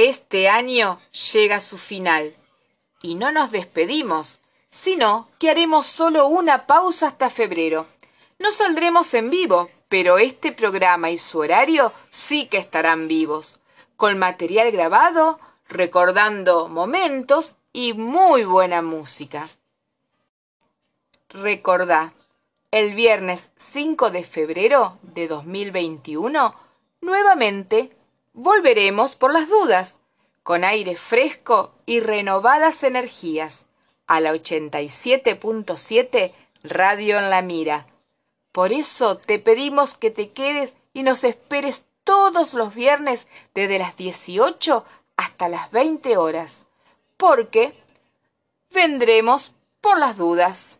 Este año llega a su final y no nos despedimos, sino que haremos solo una pausa hasta febrero. No saldremos en vivo, pero este programa y su horario sí que estarán vivos, con material grabado, recordando momentos y muy buena música. Recordá, el viernes 5 de febrero de 2021, nuevamente volveremos por las dudas, con aire fresco y renovadas energías, a la 87.7 Radio en la Mira. Por eso te pedimos que te quedes y nos esperes todos los viernes desde las 18 hasta las 20 horas, porque vendremos por las dudas.